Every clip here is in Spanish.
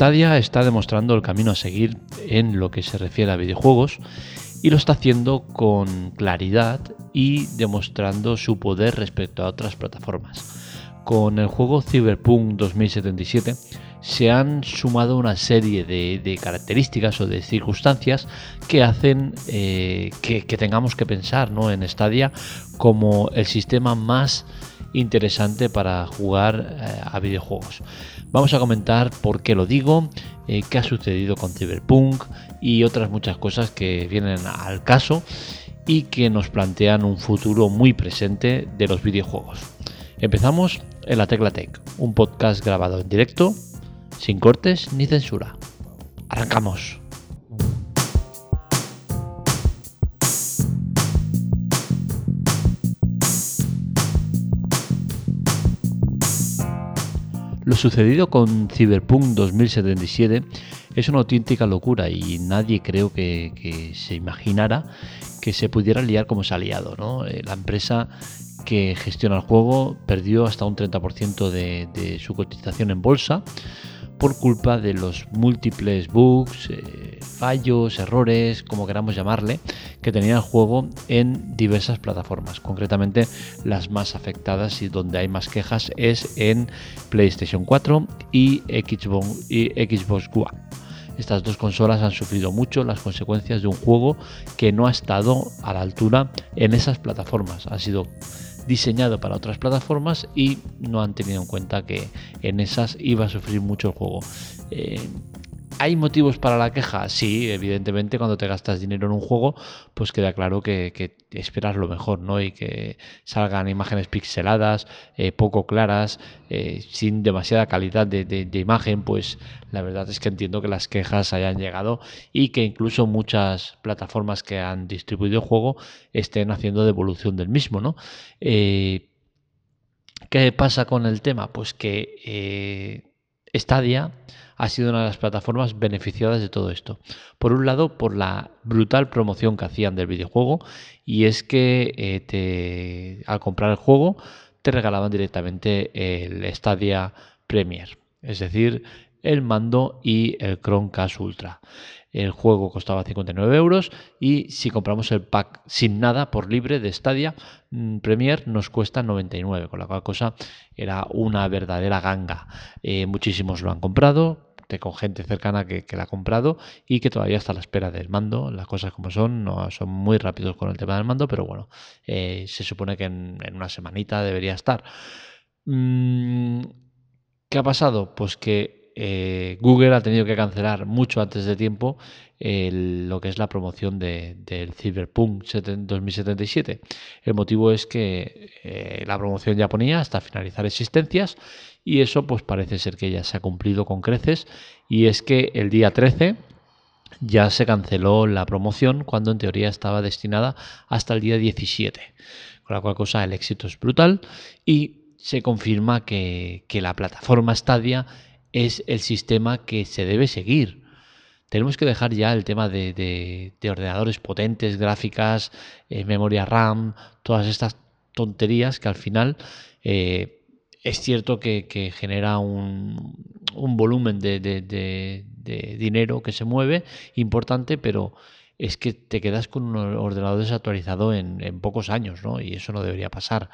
Stadia está demostrando el camino a seguir en lo que se refiere a videojuegos y lo está haciendo con claridad y demostrando su poder respecto a otras plataformas. Con el juego Cyberpunk 2077 se han sumado una serie de, características o de circunstancias que hacen eh, que, tengamos que pensar ¿no? en Stadia como el sistema más interesante para jugar eh, a videojuegos. Vamos a comentar por qué lo digo, eh, qué ha sucedido con Cyberpunk y otras muchas cosas que vienen al caso y que nos plantean un futuro muy presente de los videojuegos. Empezamos en la Tecla Tech, un podcast grabado en directo, sin cortes ni censura. Arrancamos. Lo sucedido con Cyberpunk 2077 es una auténtica locura y nadie creo que, se imaginara que se pudiera liar como se ha liado. ¿no? Eh, la empresa que gestiona el juego perdió hasta un 30% de su cotización en bolsa por culpa de los múltiples bugs, eh, fallos, errores, como queramos llamarle, que tenía el juego en diversas plataformas. Concretamente, las más afectadas y donde hay más quejas es en PlayStation 4 y Xbox, y Xbox One. Estas dos consolas han sufrido mucho las consecuencias de un juego que no ha estado a la altura en esas plataformas. Ha sido diseñado para otras plataformas y no han tenido en cuenta que en esas iba a sufrir mucho el juego. Eh, ¿Hay motivos para la queja? Sí, evidentemente cuando te gastas dinero en un juego, pues queda claro que, esperas lo mejor, ¿no? Y que salgan imágenes pixeladas, eh, poco claras, eh, sin demasiada calidad de, imagen, pues la verdad es que entiendo que las quejas hayan llegado y que incluso muchas plataformas que han distribuido el juego estén haciendo devolución del mismo, ¿no? Eh, ¿Qué pasa con el tema? Pues que Stadia ha sido una de las plataformas beneficiadas de todo esto. Por un lado, por la brutal promoción que hacían del videojuego, y es que eh, al comprar el juego te regalaban directamente el Stadia Premier, es decir, el mando y el Chromecast Ultra. El juego costaba 59 euros y si compramos el pack sin nada por libre de Stadia mm, Premier nos cuesta 99, con la cual cosa era una verdadera ganga. Eh, muchísimos lo han comprado, con gente cercana que, la ha comprado y que todavía está a la espera del mando. Las cosas como son, no son muy rápidos con el tema del mando, pero bueno, eh, se supone que en, una semanita debería estar. Mm, ¿Qué ha pasado? Pues que eh, Google ha tenido que cancelar mucho antes de tiempo lo que es la promoción del Cyberpunk 2077. El motivo es que eh, la promoción ya ponía hasta finalizar existencias y eso pues parece ser que ya se ha cumplido con creces y es que el día 13 ya se canceló la promoción cuando en teoría estaba destinada hasta el día 17. Con la cual cosa el éxito es brutal y se confirma que, que la plataforma Stadia es el sistema que se debe seguir. Tenemos que dejar ya el tema de, ordenadores potentes, gráficas, eh, memoria RAM, todas estas tonterías que al final eh, es cierto que, genera un, volumen de, dinero que se mueve importante, pero es que te quedas con un ordenador desactualizado en, en pocos años, ¿no? Y eso no debería pasar.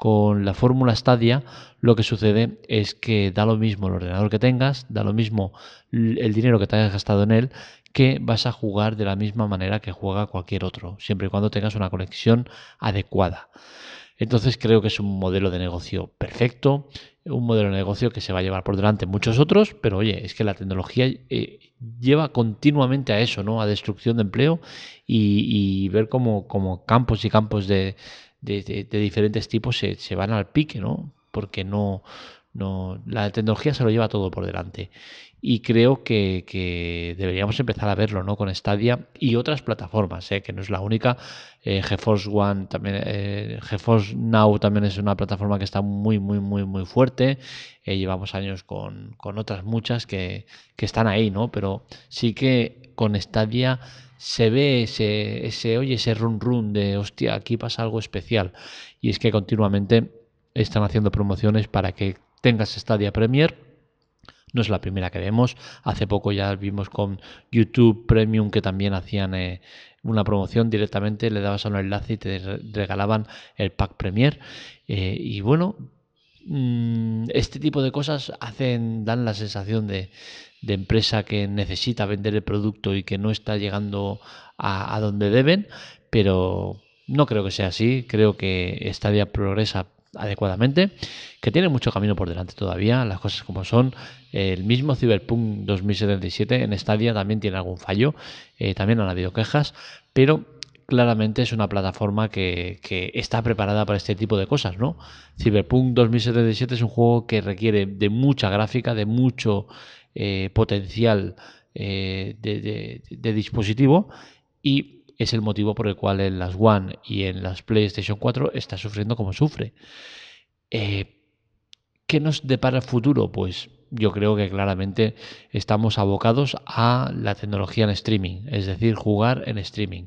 Con la fórmula Stadia lo que sucede es que da lo mismo el ordenador que tengas, da lo mismo el dinero que te hayas gastado en él, que vas a jugar de la misma manera que juega cualquier otro, siempre y cuando tengas una conexión adecuada. Entonces creo que es un modelo de negocio perfecto, un modelo de negocio que se va a llevar por delante muchos otros, pero oye, es que la tecnología eh, lleva continuamente a eso, ¿no? A destrucción de empleo y, ver cómo, como campos y campos de, de, diferentes tipos se, se, van al pique, ¿no? Porque no, no, la tecnología se lo lleva todo por delante. Y creo que, deberíamos empezar a verlo ¿no? con Stadia y otras plataformas, ¿eh? que no es la única. Eh, GeForce One también, eh, GeForce Now también es una plataforma que está muy, muy, muy, muy fuerte. Eh, llevamos años con, con otras muchas que, que, están ahí, ¿no? Pero sí que con Stadia se ve ese, ese, oye, ese run run de, hostia, aquí pasa algo especial. Y es que continuamente están haciendo promociones para que tengas Stadia Premier No es la primera que vemos. Hace poco ya vimos con YouTube Premium que también hacían eh, una promoción directamente, le dabas a un enlace y te regalaban el pack Premier. Eh, y bueno, mm, este tipo de cosas hacen, dan la sensación de, empresa que necesita vender el producto y que no está llegando a, a donde deben, pero no creo que sea así. Creo que Stadia progresa adecuadamente, que tiene mucho camino por delante todavía, las cosas como son. El mismo Cyberpunk 2077 en Stadia también tiene algún fallo, eh, también han habido quejas, pero claramente es una plataforma que, está preparada para este tipo de cosas, ¿no? Cyberpunk 2077 es un juego que requiere de mucha gráfica, de mucho eh, potencial eh, de dispositivo y es el motivo por el cual en las One y en las PlayStation 4 está sufriendo como sufre. Eh, ¿Qué nos depara el futuro? Pues yo creo que claramente estamos abocados a la tecnología en streaming, es decir, jugar en streaming.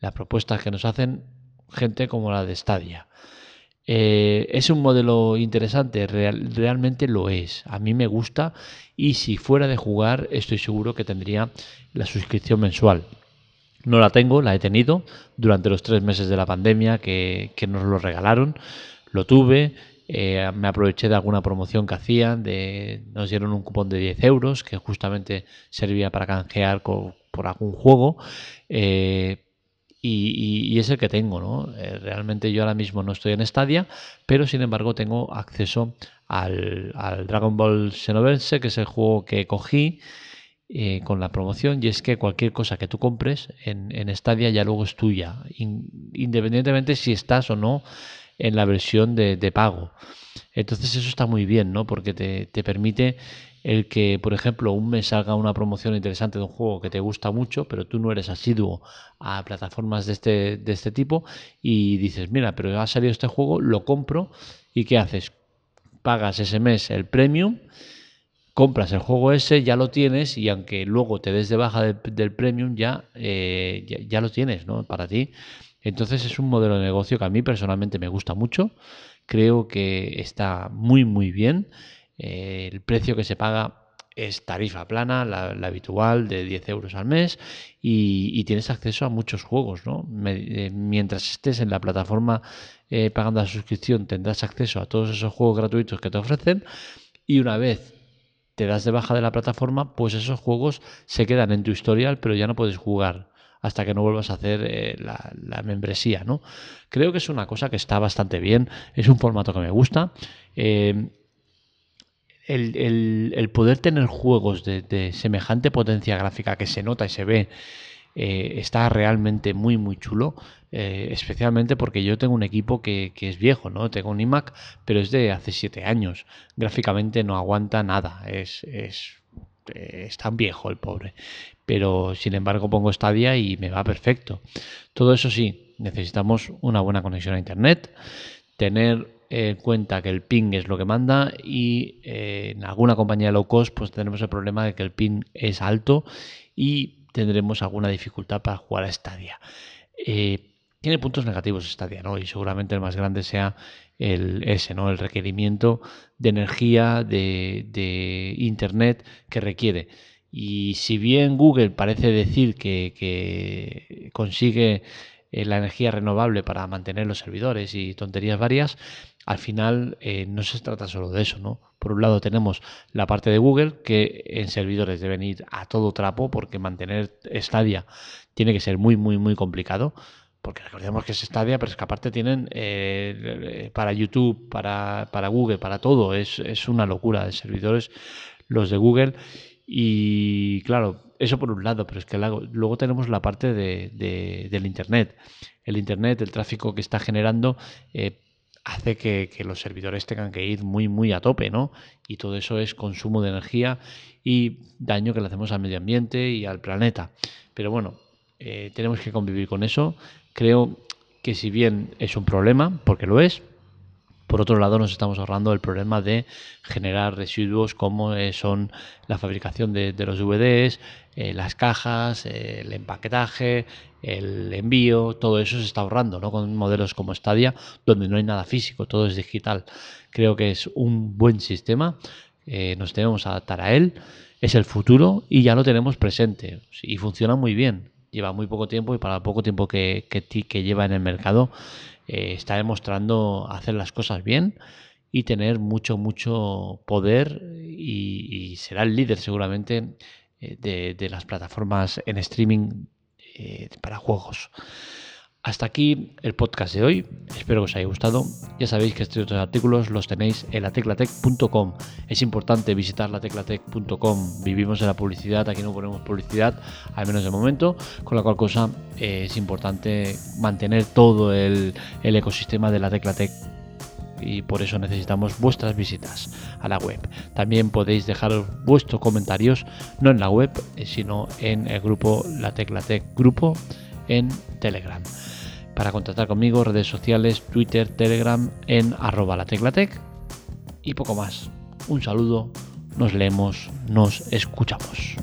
Las propuestas que nos hacen gente como la de Stadia. Eh, es un modelo interesante, realmente lo es. A mí me gusta y si fuera de jugar estoy seguro que tendría la suscripción mensual. No la tengo, la he tenido durante los tres meses de la pandemia que, nos lo regalaron. Lo tuve, eh, me aproveché de alguna promoción que hacían, de, nos dieron un cupón de 10 euros que justamente servía para canjear por algún juego. Eh, y, es el que tengo, ¿no? Eh, realmente yo ahora mismo no estoy en Stadia, pero sin embargo tengo acceso al, al Dragon Ball Xenoverse, que es el juego que cogí eh, con la promoción y es que cualquier cosa que tú compres en, en Stadia ya luego es tuya, independientemente si estás o no en la versión de, pago. Entonces eso está muy bien, ¿no? Porque te, te, permite el que, por ejemplo, un mes salga una promoción interesante de un juego que te gusta mucho, pero tú no eres asiduo a plataformas de este, de este tipo y dices, mira, pero ha salido este juego, lo compro y ¿qué haces? Pagas ese mes el premium compras el juego ese, ya lo tienes y aunque luego te des de baja del, premium, eh, ya, ya, lo tienes ¿no? para ti. Entonces es un modelo de negocio que a mí personalmente me gusta mucho. Creo que está muy, muy bien. Eh, el precio que se paga es tarifa plana, la, habitual de 10 euros al mes y, tienes acceso a muchos juegos. ¿no? Eh, mientras estés en la plataforma pagando la suscripción tendrás acceso a todos esos juegos gratuitos que te ofrecen y una vez te das de baja de la plataforma, pues esos juegos se quedan en tu historial, pero ya no puedes jugar hasta que no vuelvas a hacer eh, la, membresía, ¿no? Creo que es una cosa que está bastante bien, es un formato que me gusta. Eh, el, poder tener juegos de, semejante potencia gráfica que se nota y se ve eh, está realmente muy muy chulo eh, especialmente porque yo tengo un equipo que, es viejo, ¿no? Tengo un iMac, pero es de hace 7 años. Gráficamente no aguanta nada, es, es, tan viejo el pobre. Pero sin embargo pongo Stadia y me va perfecto. Todo eso sí, necesitamos una buena conexión a Internet, tener en cuenta que el ping es lo que manda y eh, en alguna compañía low cost pues tenemos el problema de que el ping es alto y tendremos alguna dificultad para jugar a Stadia. Eh, tiene puntos negativos Stadia, ¿no? Y seguramente el más grande sea el ese, ¿no? El requerimiento de energía, de, internet que requiere. Y si bien Google parece decir que, consigue eh, la energía renovable para mantener los servidores y tonterías varias, al final eh, no se trata solo de eso, ¿no? Por un lado tenemos la parte de Google, que en servidores deben ir a todo trapo, porque mantener Stadia tiene que ser muy, muy, muy complicado porque recordemos que es Stadia, pero es que aparte tienen eh, para YouTube, para, Google, para todo, es, una locura de servidores los de Google. Y claro, eso por un lado, pero es que luego tenemos la parte de, del Internet. El Internet, el tráfico que está generando, eh, hace que, que, los servidores tengan que ir muy, muy a tope, ¿no? Y todo eso es consumo de energía y daño que le hacemos al medio ambiente y al planeta. Pero bueno, eh, tenemos que convivir con eso. Creo que si bien es un problema, porque lo es, por otro lado nos estamos ahorrando el problema de generar residuos como eh, son la fabricación de, los DVDs, eh, las cajas, el empaquetaje, el envío, todo eso se está ahorrando, ¿no? Con modelos como Stadia, donde no hay nada físico, todo es digital. Creo que es un buen sistema eh, nos debemos adaptar a él, es el futuro y ya lo tenemos presente y funciona muy bien. Lleva muy poco tiempo y para el poco tiempo que, que, lleva en el mercado eh, está demostrando hacer las cosas bien y tener mucho, mucho poder y, será el líder seguramente eh, de, las plataformas en streaming para juegos. Hasta aquí el podcast de hoy. Espero que os haya gustado. Ya sabéis que estos artículos los tenéis en lateclatec.com. Es importante visitar lateclatec.com. Vivimos en la publicidad, aquí no ponemos publicidad, al menos de momento, con la cual cosa eh, es importante mantener todo el, ecosistema de la Teclatec y por eso necesitamos vuestras visitas a la web. También podéis dejar vuestros comentarios no en la web, eh, sino en el grupo La Teclatec Grupo en Telegram. Para contactar conmigo, redes sociales, Twitter, Telegram en arroba la teclatec y poco más. Un saludo, nos leemos, nos escuchamos.